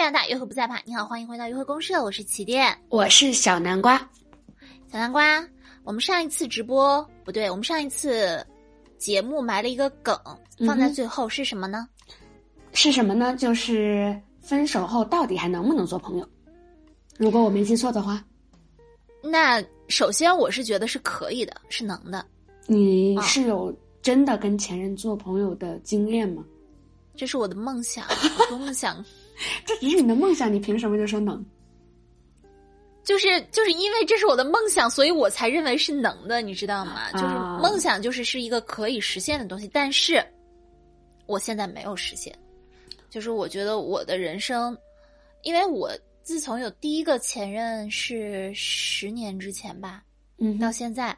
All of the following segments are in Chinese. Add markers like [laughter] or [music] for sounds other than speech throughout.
量大，约会不再怕。你好，欢迎回到约会公社，我是起点，我是小南瓜。小南瓜，我们上一次直播不对，我们上一次节目埋了一个梗，放在最后是什么呢？是什么呢？就是分手后到底还能不能做朋友？如果我没记错的话，那首先我是觉得是可以的，是能的。你是有真的跟前任做朋友的经验吗？这是我的梦想，我多么想！[laughs] 这只是你的梦想，你凭什么就说能？就是就是因为这是我的梦想，所以我才认为是能的，你知道吗？就是梦想就是是一个可以实现的东西，但是我现在没有实现。就是我觉得我的人生，因为我自从有第一个前任是十年之前吧，嗯，到现在，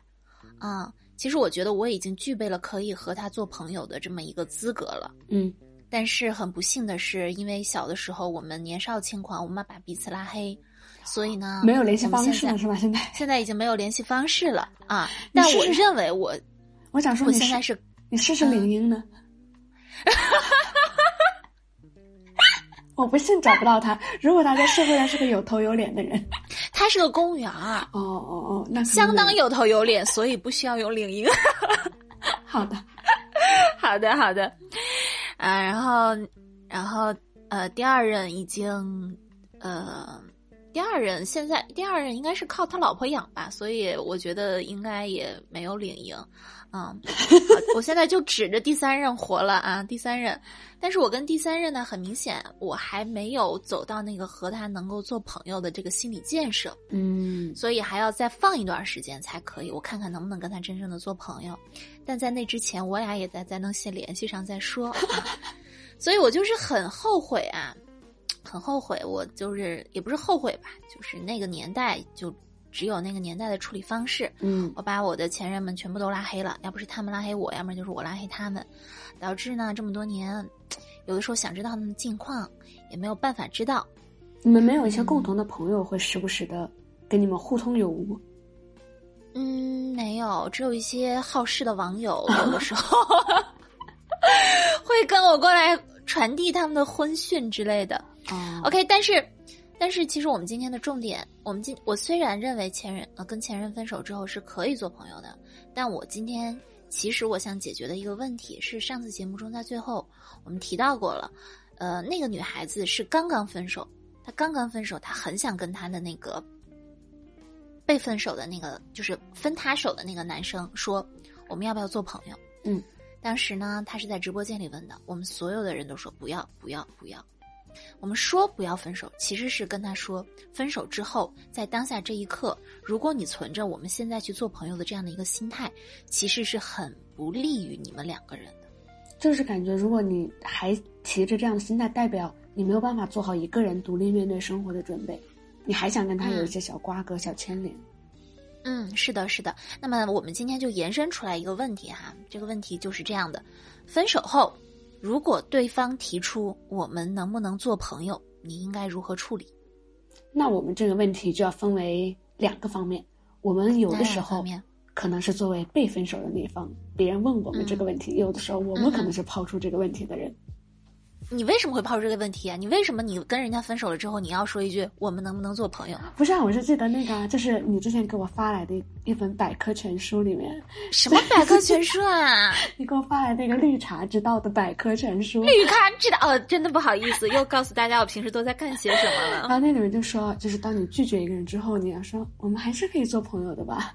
啊，其实我觉得我已经具备了可以和他做朋友的这么一个资格了，嗯。但是很不幸的是，因为小的时候我们年少轻狂，我们把彼此拉黑，所以呢，没有联系方式了是吧？现在现在已经没有联系方式了啊！但我认为我，我想说，我现在是你试试领英呢？[laughs] 我不信找不到他。如果他在社会上是个有头有脸的人，[laughs] 他是个公务员儿！哦哦哦，那相当有头有脸，所以不需要有领英。[laughs] 好的，好的，好的。啊，然后，然后，呃，第二任已经，呃，第二任现在第二任应该是靠他老婆养吧，所以我觉得应该也没有领赢，嗯，[laughs] 我现在就指着第三任活了啊，第三任，但是我跟第三任呢，很明显我还没有走到那个和他能够做朋友的这个心理建设，嗯，所以还要再放一段时间才可以，我看看能不能跟他真正的做朋友。但在那之前，我俩也在在能先联系上再说，啊，[laughs] 所以我就是很后悔啊，很后悔。我就是也不是后悔吧，就是那个年代就只有那个年代的处理方式。嗯，我把我的前任们全部都拉黑了，要不是他们拉黑我，要么就是我拉黑他们，导致呢这么多年，有的时候想知道他们的近况也没有办法知道。你们没有一些共同的朋友会时不时的跟你们互通有无？嗯，没有，只有一些好事的网友，[laughs] 有的时候 [laughs] 会跟我过来传递他们的婚讯之类的。OK，但是，但是，其实我们今天的重点，我们今我虽然认为前任呃跟前任分手之后是可以做朋友的，但我今天其实我想解决的一个问题是，上次节目中在最后我们提到过了，呃，那个女孩子是刚刚分手，她刚刚分手，她很想跟她的那个。被分手的那个就是分他手的那个男生说：“我们要不要做朋友？”嗯，当时呢，他是在直播间里问的，我们所有的人都说不要，不要，不要。我们说不要分手，其实是跟他说，分手之后，在当下这一刻，如果你存着我们现在去做朋友的这样的一个心态，其实是很不利于你们两个人的。就是感觉，如果你还提着这样的心态，代表你没有办法做好一个人独立面对生活的准备。你还想跟他有一些小瓜葛、小牵连？嗯，是的，是的。那么我们今天就延伸出来一个问题哈，这个问题就是这样的：分手后，如果对方提出我们能不能做朋友，你应该如何处理？那我们这个问题就要分为两个方面。我们有的时候可能是作为被分手的那方，别人问我们这个问题；有的时候我们可能是抛出这个问题的人。你为什么会抛出这个问题啊？你为什么你跟人家分手了之后，你要说一句“我们能不能做朋友”？不是啊，我是记得那个，就是你之前给我发来的一本百科全书里面，什么百科全书啊？[laughs] 你给我发来那个绿茶之道的百科全书。绿茶知道哦，真的不好意思，又告诉大家我平时都在干些什么了。然后那里面就说，就是当你拒绝一个人之后，你要说我们还是可以做朋友的吧。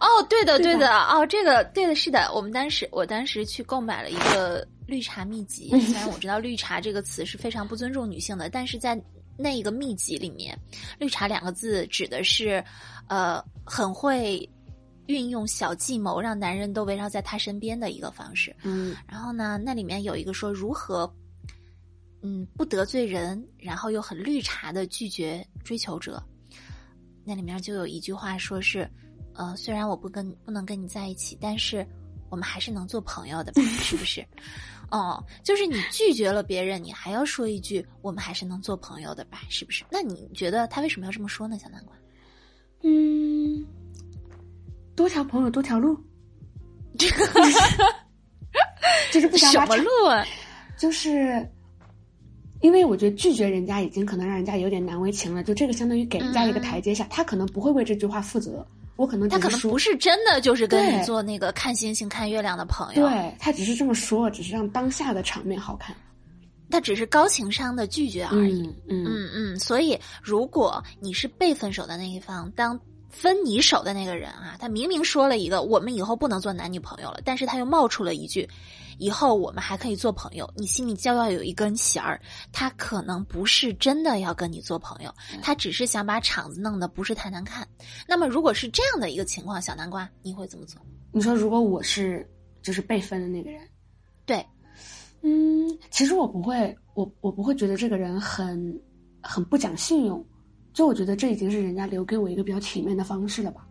哦，对的，对的，哦，这个对的，是的。我们当时，我当时去购买了一个绿茶秘籍。[laughs] 虽然我知道“绿茶”这个词是非常不尊重女性的，但是在那一个秘籍里面，“绿茶”两个字指的是，呃，很会运用小计谋让男人都围绕在她身边的一个方式。嗯，然后呢，那里面有一个说如何，嗯，不得罪人，然后又很绿茶的拒绝追求者。那里面就有一句话说是。呃，虽然我不跟不能跟你在一起，但是我们还是能做朋友的吧？[laughs] 是不是？哦，就是你拒绝了别人，你还要说一句“我们还是能做朋友的吧？”是不是？那你觉得他为什么要这么说呢？小南瓜？嗯，多条朋友多条路，[laughs] 这个就是不想什么路啊？就是因为我觉得拒绝人家已经可能让人家有点难为情了，就这个相当于给人家一个台阶下，他可能不会为这句话负责。我可能他可能不是真的就是跟你做那个看星星看月亮的朋友，对他只是这么说，只是让当下的场面好看。他只是高情商的拒绝而已。嗯嗯嗯。所以，如果你是被分手的那一方，当分你手的那个人啊，他明明说了一个“我们以后不能做男女朋友了”，但是他又冒出了一句。以后我们还可以做朋友，你心里就要有一根弦儿。他可能不是真的要跟你做朋友，他只是想把场子弄得不是太难看。那么，如果是这样的一个情况，小南瓜，你会怎么做？你说，如果我是就是被分的那个人，对，嗯，其实我不会，我我不会觉得这个人很很不讲信用，就我觉得这已经是人家留给我一个比较体面的方式了吧。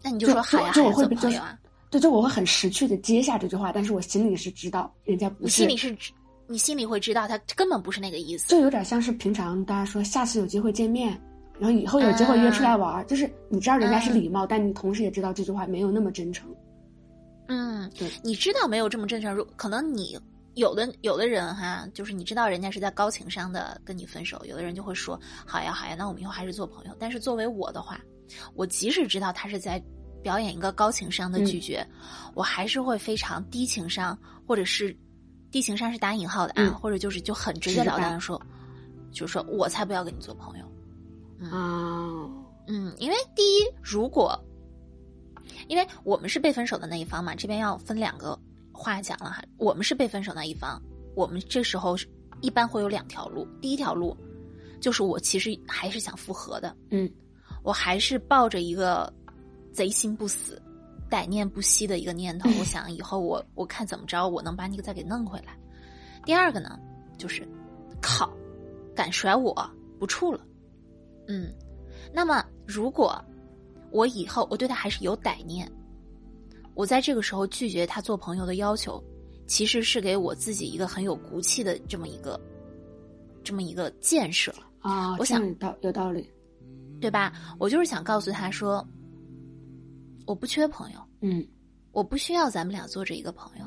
那你就说好呀，就我会做朋友啊。对，就我会很识趣的接下这句话，但是我心里是知道人家不是。你心里是，你心里会知道他根本不是那个意思。就有点像是平常大家说下次有机会见面，然后以后有机会约出来玩，就是你知道人家是礼貌，但你同时也知道这句话没有那么真诚。嗯，对，你知道没有这么真诚，如可能你有的有的人哈，就是你知道人家是在高情商的跟你分手，有的人就会说好呀好呀，那我们以后还是做朋友。但是作为我的话，我即使知道他是在。表演一个高情商的拒绝，我还是会非常低情商，或者是低情商是打引号的啊，或者就是就很直截了当的说，就是说我才不要跟你做朋友。啊，嗯，因为第一，如果因为我们是被分手的那一方嘛，这边要分两个话讲了哈。我们是被分手那一方，我们这时候一般会有两条路。第一条路就是我其实还是想复合的，嗯，我还是抱着一个。贼心不死、歹念不息的一个念头，[laughs] 我想以后我我看怎么着，我能把你再给弄回来。第二个呢，就是靠，敢甩我不处了。嗯，那么如果我以后我对他还是有歹念，我在这个时候拒绝他做朋友的要求，其实是给我自己一个很有骨气的这么一个这么一个建设啊。我想道有道理，对吧？我就是想告诉他说。我不缺朋友，嗯，我不需要咱们俩做着一个朋友，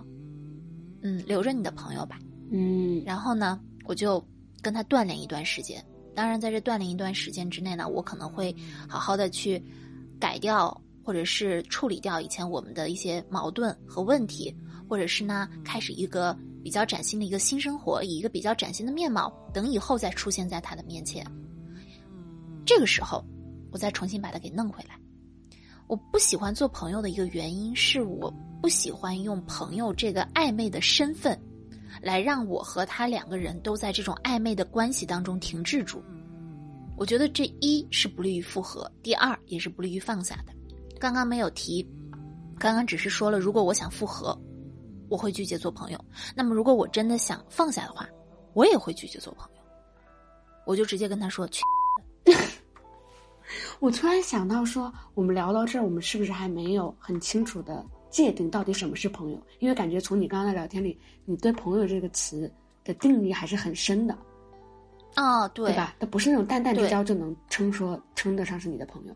嗯，留着你的朋友吧，嗯，然后呢，我就跟他锻炼一段时间。当然，在这锻炼一段时间之内呢，我可能会好好的去改掉，或者是处理掉以前我们的一些矛盾和问题，或者是呢，开始一个比较崭新的一个新生活，以一个比较崭新的面貌，等以后再出现在他的面前。这个时候，我再重新把他给弄回来。我不喜欢做朋友的一个原因是，我不喜欢用朋友这个暧昧的身份，来让我和他两个人都在这种暧昧的关系当中停滞住。我觉得这一是不利于复合，第二也是不利于放下的。刚刚没有提，刚刚只是说了，如果我想复合，我会拒绝做朋友。那么如果我真的想放下的话，我也会拒绝做朋友。我就直接跟他说去。我突然想到，说我们聊到这儿，我们是不是还没有很清楚的界定到底什么是朋友？因为感觉从你刚刚的聊天里，你对“朋友”这个词的定义还是很深的。哦，对，对吧？它不是那种淡淡之交就能称说称得上是你的朋友。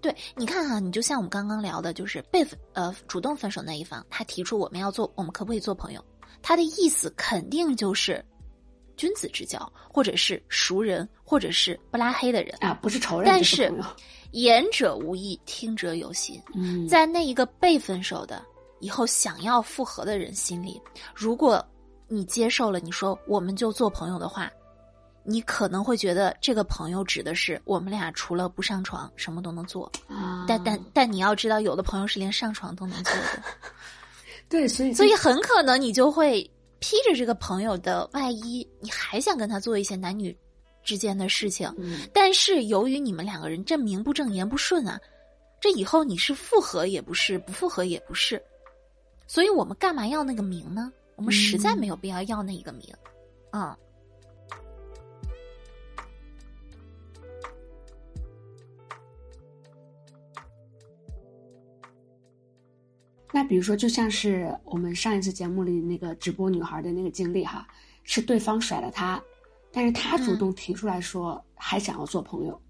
对，你看哈，你就像我们刚刚聊的，就是被呃主动分手那一方，他提出我们要做，我们可不可以做朋友？他的意思肯定就是。君子之交，或者是熟人，或者是不拉黑的人啊，不是仇人。但是，言者无意，听者有心。嗯，在那一个被分手的以后想要复合的人心里，如果你接受了你说我们就做朋友的话，你可能会觉得这个朋友指的是我们俩除了不上床什么都能做。啊，但但但你要知道，有的朋友是连上床都能做的。[laughs] 对，所以所以很可能你就会。披着这个朋友的外衣，你还想跟他做一些男女之间的事情，但是由于你们两个人这名不正言不顺啊，这以后你是复合也不是，不复合也不是，所以我们干嘛要那个名呢？我们实在没有必要要那一个名，啊。那比如说，就像是我们上一次节目里那个直播女孩的那个经历哈，是对方甩了她，但是她主动提出来说还想要做朋友，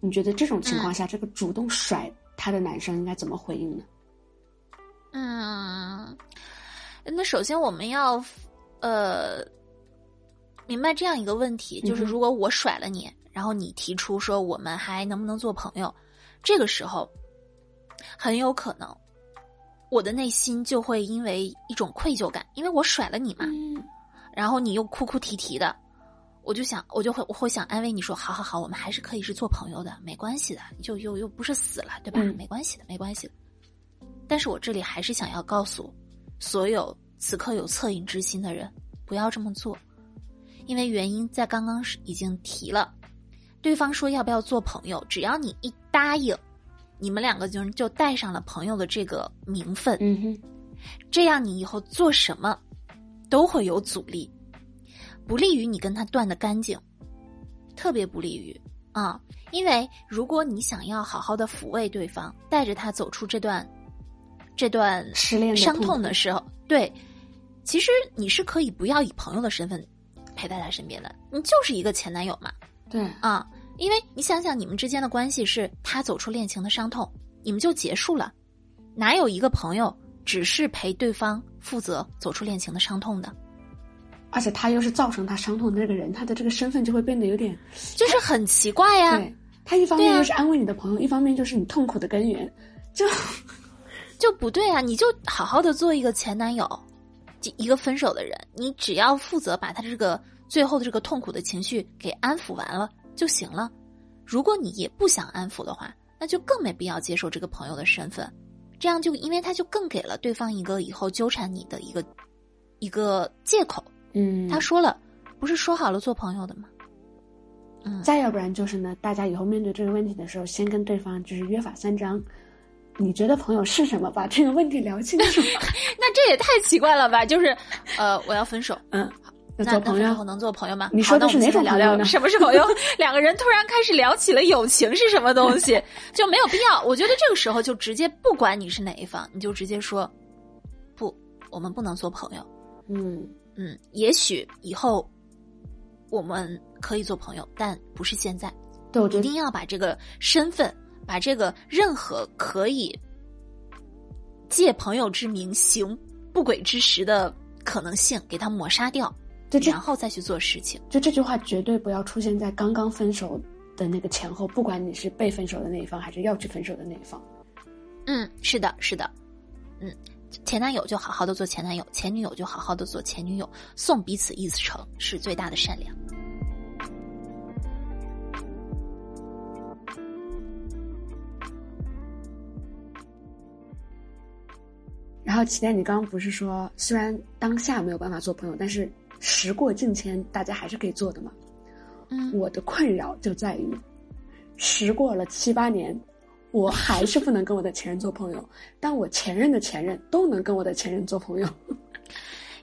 你觉得这种情况下，这个主动甩她的男生应该怎么回应呢？嗯，那首先我们要，呃，明白这样一个问题，就是如果我甩了你，然后你提出说我们还能不能做朋友，这个时候很有可能我的内心就会因为一种愧疚感，因为我甩了你嘛，然后你又哭哭啼啼的，我就想我就会我会想安慰你说，好好好，我们还是可以是做朋友的，没关系的，就又又不是死了，对吧？没关系的，没关系的。但是我这里还是想要告诉所有此刻有恻隐之心的人，不要这么做。因为原因在刚刚是已经提了，对方说要不要做朋友，只要你一答应，你们两个就就带上了朋友的这个名分，嗯哼，这样你以后做什么都会有阻力，不利于你跟他断的干净，特别不利于啊！因为如果你想要好好的抚慰对方，带着他走出这段这段失恋伤痛的时候，对，其实你是可以不要以朋友的身份。陪在他身边的，你就是一个前男友嘛？对啊，因为你想想，你们之间的关系是他走出恋情的伤痛，你们就结束了。哪有一个朋友只是陪对方负责走出恋情的伤痛的？而且他又是造成他伤痛的那个人，他的这个身份就会变得有点，就是很奇怪呀。对他一方面又是安慰你的朋友，一方面就是你痛苦的根源，就 [laughs] 就不对啊！你就好好的做一个前男友。一个分手的人，你只要负责把他这个最后的这个痛苦的情绪给安抚完了就行了。如果你也不想安抚的话，那就更没必要接受这个朋友的身份。这样就因为他就更给了对方一个以后纠缠你的一个一个借口。嗯，他说了，不是说好了做朋友的吗？嗯，再要不然就是呢，大家以后面对这个问题的时候，先跟对方就是约法三章。你觉得朋友是什么？把这个问题聊清楚。[laughs] 那这也太奇怪了吧？就是，呃，我要分手。嗯，那做朋友后能做朋友吗？你说的是哪种朋友呢？什么是朋友？[laughs] 两个人突然开始聊起了友情是什么东西，就没有必要。我觉得这个时候就直接不管你是哪一方，你就直接说，不，我们不能做朋友。嗯嗯，也许以后我们可以做朋友，但不是现在。对，我觉得一定要把这个身份。把这个任何可以借朋友之名行不轨之实的可能性给它抹杀掉，然后再去做事情。就这句话绝对不要出现在刚刚分手的那个前后，不管你是被分手的那一方还是要去分手的那一方。嗯，是的，是的，嗯，前男友就好好的做前男友，前女友就好好的做前女友，送彼此一程是最大的善良。然后，期待你刚刚不是说，虽然当下没有办法做朋友，但是时过境迁，大家还是可以做的嘛？嗯，我的困扰就在于，时过了七八年，我还是不能跟我的前任做朋友，但我前任的前任都能跟我的前任做朋友。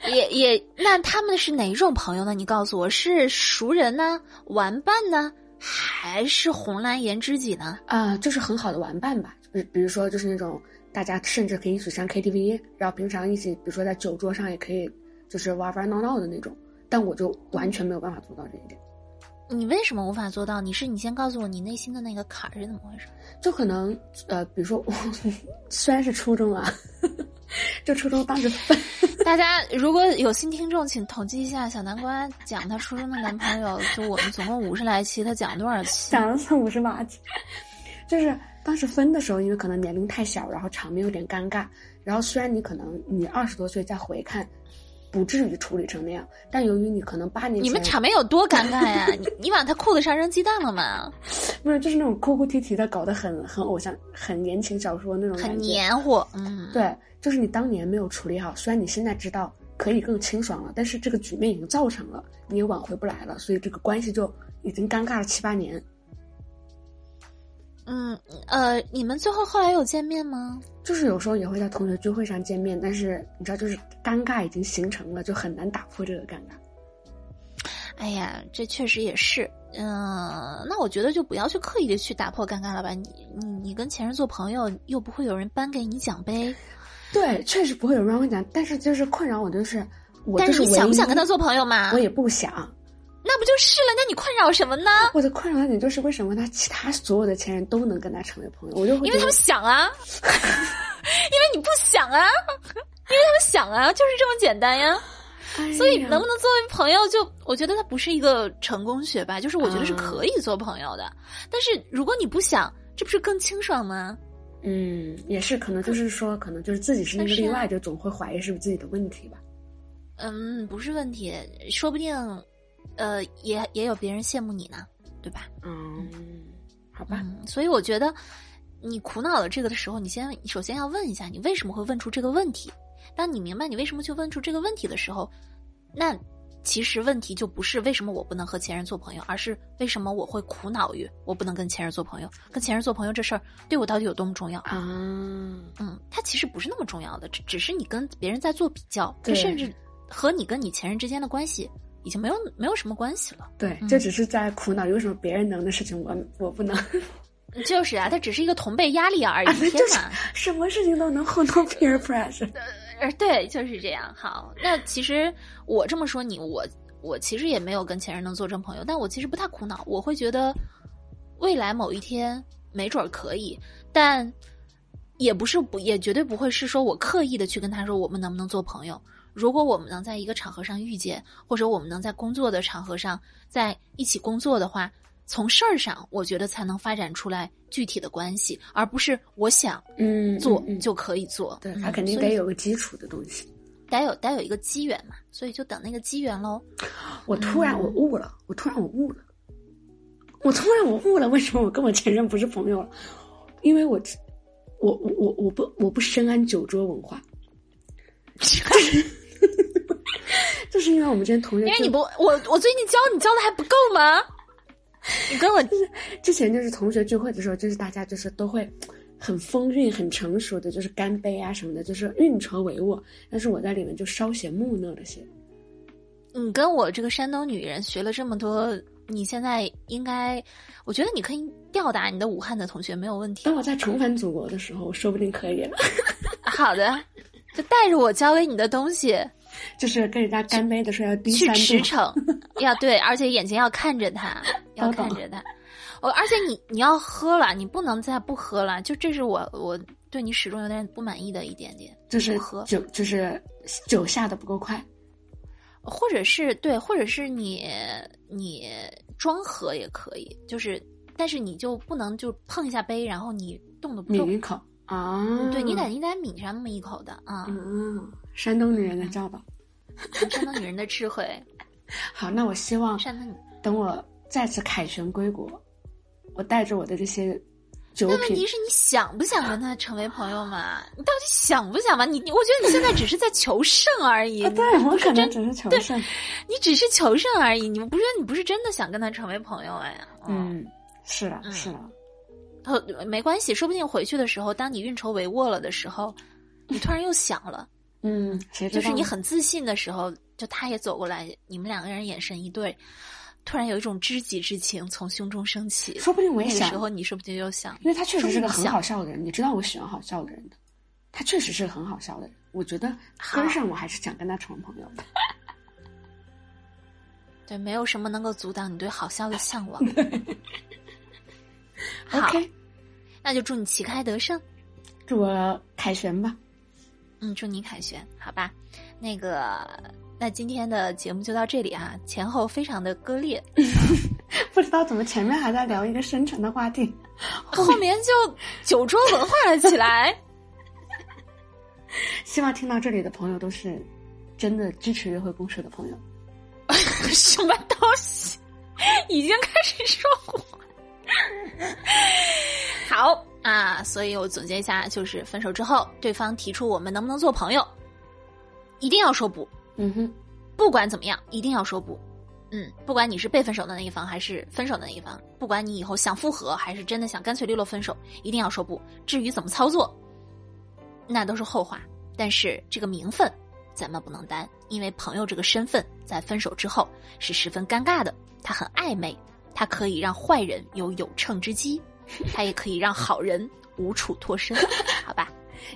也也，那他们是哪种朋友呢？你告诉我，是熟人呢，玩伴呢，还是红蓝颜知己呢？啊，就是很好的玩伴吧，比比如说就是那种。大家甚至可以一起上 KTV，然后平常一起，比如说在酒桌上也可以，就是玩玩闹闹的那种。但我就完全没有办法做到这一点。你为什么无法做到？你是你先告诉我你内心的那个坎是怎么回事？就可能呃，比如说我 [laughs] 虽然是初中啊，[laughs] 就初中当时分。[laughs] 大家如果有新听众，请统计一下小南瓜讲她初中的男朋友，就我们总共五十来期，他讲了多少期？讲了五十八期，就是。当时分的时候，因为可能年龄太小，然后场面有点尴尬。然后虽然你可能你二十多岁再回看，不至于处理成那样，但由于你可能八年前你们场面有多尴尬呀？[laughs] 你你往他裤子上扔鸡蛋了吗？[laughs] 不是，就是那种哭哭啼啼的，搞得很很偶像、很言情小说那种很黏糊。嗯，对，就是你当年没有处理好。虽然你现在知道可以更清爽了，但是这个局面已经造成了，你也挽回不来了，所以这个关系就已经尴尬了七八年。嗯呃，你们最后后来有见面吗？就是有时候也会在同学聚会上见面，但是你知道，就是尴尬已经形成了，就很难打破这个尴尬。哎呀，这确实也是。嗯，那我觉得就不要去刻意的去打破尴尬了吧。你你你跟前任做朋友，又不会有人颁给你奖杯。对，确实不会有人颁奖，但是就是困扰我就是，我但是你想不想跟他做朋友嘛？我也不想。那不就是了？那你困扰什么呢？我的困扰点就是为什么他其他所有的前任都能跟他成为朋友，我就因为他们想啊，[laughs] 因为你不想啊，因为他们想啊，就是这么简单呀。所以能不能作为朋友，就我觉得他不是一个成功学吧，就是我觉得是可以做朋友的。但是如果你不想，这不是更清爽吗？嗯，也是，可能就是说，可能就是自己是那个例外，就总会怀疑是不是自己的问题吧。嗯，不是问题，说不定，呃，也也有别人羡慕你呢，对吧？嗯，好吧。所以我觉得，你苦恼了这个的时候，你先首先要问一下，你为什么会问出这个问题？当你明白你为什么去问出这个问题的时候，那。其实问题就不是为什么我不能和前任做朋友，而是为什么我会苦恼于我不能跟前任做朋友？跟前任做朋友这事儿对我到底有多么重要啊？嗯，它其实不是那么重要的，只只是你跟别人在做比较，这甚至和你跟你前任之间的关系已经没有没有什么关系了。对，这只是在苦恼为什么别人能的事情我我不能。就是啊，它只是一个同辈压力而已。天哪，什么事情都能糊弄 peer pressure。呃，对，就是这样。好，那其实我这么说你，我我其实也没有跟前任能做成朋友，但我其实不太苦恼。我会觉得未来某一天没准可以，但也不是不，也绝对不会是说我刻意的去跟他说我们能不能做朋友。如果我们能在一个场合上遇见，或者我们能在工作的场合上在一起工作的话。从事儿上，我觉得才能发展出来具体的关系，而不是我想嗯做就可以做。对他肯定得有个基础的东西，得有得有一个机缘嘛，所以就等那个机缘喽。[gasps] 我突然我悟了，我突然我悟了，我突然我悟了，为什么我跟我前任不是朋友了？因为我我我我我不我不深谙酒桌文化，[laughs] 就是因为我们之前同学，因为你不我我最近教你教的还不够吗？你跟我就是之前就是同学聚会的时候，就是大家就是都会很风韵、很成熟的，就是干杯啊什么的，就是运筹帷幄。但是我在里面就稍显木讷了些。你跟我这个山东女人学了这么多，你现在应该，我觉得你可以吊打你的武汉的同学没有问题。当我再重返祖国的时候，说不定可以了。[laughs] 好的，就带着我教给你的东西。[laughs] 就是跟人家干杯的时候要低去驰骋，要对，而且眼睛要看着他，[laughs] 要看着他。我而且你你要喝了，你不能再不喝了。就这是我我对你始终有点不满意的一点点，就是喝酒就是酒下的不够快，或者是对，或者是你你装喝也可以，就是但是你就不能就碰一下杯，然后你动都不动抿一口啊？对你得你得抿上那么一口的啊。嗯。山东女人的教导，山东女人的智慧。[laughs] 好，那我希望山东等我再次凯旋归国，我带着我的这些酒品。那问题是你想不想跟他成为朋友嘛？你到底想不想嘛？你你，我觉得你现在只是在求胜而已。对我可能只是求胜，你只是求胜而已。你们不是你不是真的想跟他成为朋友哎？嗯，是的，是的。呃，没关系，说不定回去的时候，当你运筹帷幄了的时候，你突然又想了。[laughs] 嗯，就是你很自信的时候，就他也走过来，你们两个人眼神一对，突然有一种知己之情从胸中升起。说不定我也想，时候你说不定又想，因为他确实是个很好笑的人，你知道我喜欢好笑的人的，他确实是个很好笑的人，我觉得根上我还是想跟他成为朋友的。[laughs] 对，没有什么能够阻挡你对好笑的向往。[laughs] OK，那就祝你旗开得胜，祝我凯旋吧。嗯，祝你凯旋，好吧？那个，那今天的节目就到这里啊，前后非常的割裂，[laughs] 不知道怎么前面还在聊一个深沉的话题，后面就酒桌文化了起来。[laughs] 希望听到这里的朋友都是真的支持约会公社的朋友。[laughs] 什么东西？已经开始说谎。好。啊，所以我总结一下，就是分手之后，对方提出我们能不能做朋友，一定要说不。嗯哼，不管怎么样，一定要说不。嗯，不管你是被分手的那一方还是分手的那一方，不管你以后想复合还是真的想干脆利落分手，一定要说不。至于怎么操作，那都是后话。但是这个名分咱们不能担，因为朋友这个身份在分手之后是十分尴尬的，它很暧昧，它可以让坏人有有乘之机。[laughs] 他也可以让好人无处脱身，好吧？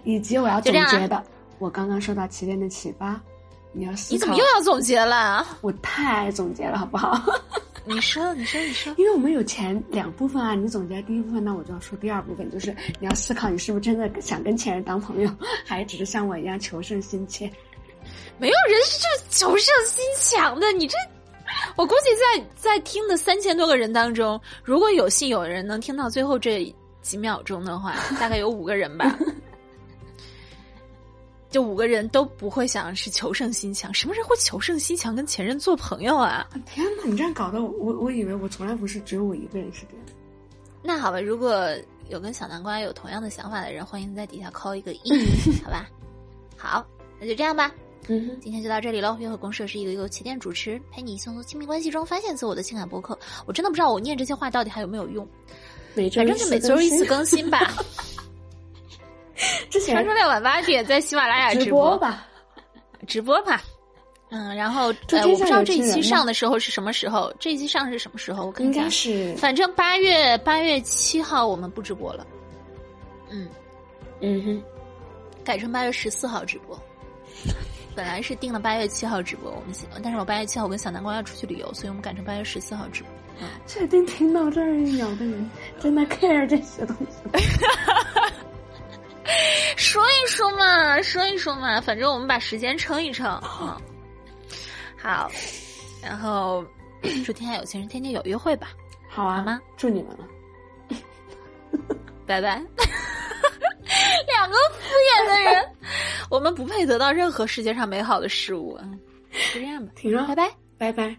以及我要总结的，我刚刚受到起点的启发，你要思考。你怎么又要总结了？我太爱总结了，好不好？[laughs] 你说，你说，你说。因为我们有前两部分啊，你总结第一部分，那我就要说第二部分，就是你要思考，你是不是真的想跟前任当朋友，还只是像我一样求胜心切？没有人是求胜心强的。你这，我估计在在听的三千多个人当中，如果有幸有人能听到最后这几秒钟的话，大概有五个人吧。[laughs] 就五个人都不会想是求胜心强，什么人会求胜心强跟前任做朋友啊？天哪，你这样搞得我，我以为我从来不是只有我一个人是这样。那好吧，如果有跟小南瓜有同样的想法的人，欢迎在底下扣一个一，[laughs] 好吧？好，那就这样吧。嗯，今天就到这里喽。约会公社是一个由起点主持，陪你从亲密关系中发现自我的情感博客。我真的不知道我念这些话到底还有没有用，反正就每周一次更新吧。[laughs] [laughs] 之前传说六晚八点在喜马拉雅直播吧，直播吧，嗯，然后呃，我不知道这一期上的时候是什么时候，这一期上是什么时候？我看应该是，反正八月八月七号我们不直播了，嗯嗯哼，改成八月十四号直播。本来是定了八月七号直播，我们但是我八月七号我跟小南瓜要出去旅游，所以我们改成八月十四号直播。嗯，确定听到这儿有的人真的 care 这些东西。[laughs] 说一说嘛，说一说嘛，反正我们把时间撑一撑啊。好，然后 [clears throat] 祝天下有情人天天有约会吧。好啊，好吗？祝你们了，拜拜。[laughs] 两个敷衍的人，我们不配得到任何世界上美好的事物。就这样吧，停了，拜拜，拜拜。